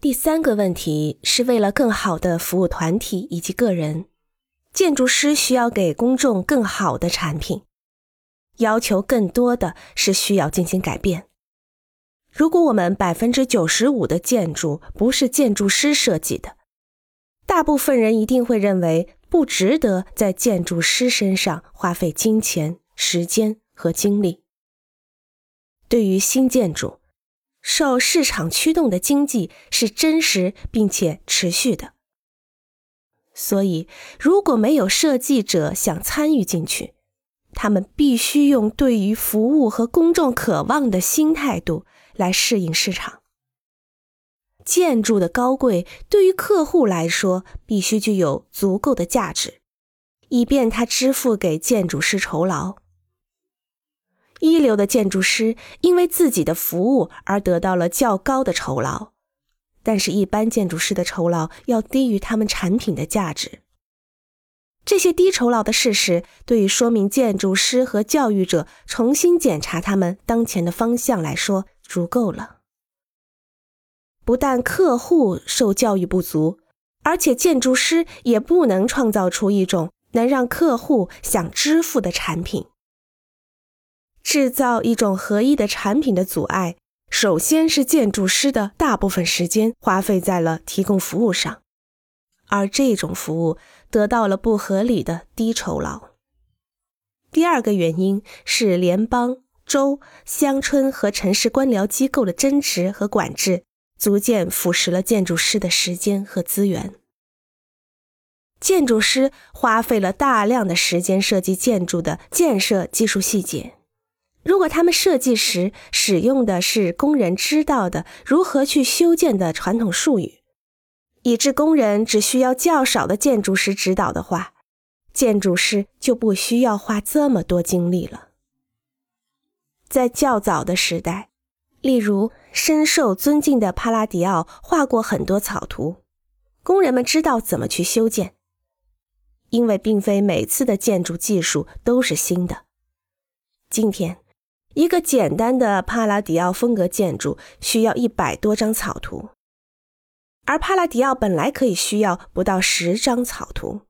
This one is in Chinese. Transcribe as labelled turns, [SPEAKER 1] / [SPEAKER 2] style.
[SPEAKER 1] 第三个问题是为了更好的服务团体以及个人，建筑师需要给公众更好的产品。要求更多的是需要进行改变。如果我们百分之九十五的建筑不是建筑师设计的，大部分人一定会认为不值得在建筑师身上花费金钱、时间和精力。对于新建筑，受市场驱动的经济是真实并且持续的。所以，如果没有设计者想参与进去，他们必须用对于服务和公众渴望的新态度来适应市场。建筑的高贵对于客户来说必须具有足够的价值，以便他支付给建筑师酬劳。一流的建筑师因为自己的服务而得到了较高的酬劳，但是，一般建筑师的酬劳要低于他们产品的价值。这些低酬劳的事实，对于说明建筑师和教育者重新检查他们当前的方向来说，足够了。不但客户受教育不足，而且建筑师也不能创造出一种能让客户想支付的产品。制造一种合一的产品的阻碍，首先是建筑师的大部分时间花费在了提供服务上。而这种服务得到了不合理的低酬劳。第二个原因是联邦、州、乡村和城市官僚机构的争执和管制，逐渐腐蚀了建筑师的时间和资源。建筑师花费了大量的时间设计建筑的建设技术细节。如果他们设计时使用的是工人知道的如何去修建的传统术语，以致工人只需要较少的建筑师指导的话，建筑师就不需要花这么多精力了。在较早的时代，例如深受尊敬的帕拉迪奥画过很多草图，工人们知道怎么去修建。因为并非每次的建筑技术都是新的。今天，一个简单的帕拉迪奥风格建筑需要一百多张草图。而帕拉迪奥本来可以需要不到十张草图。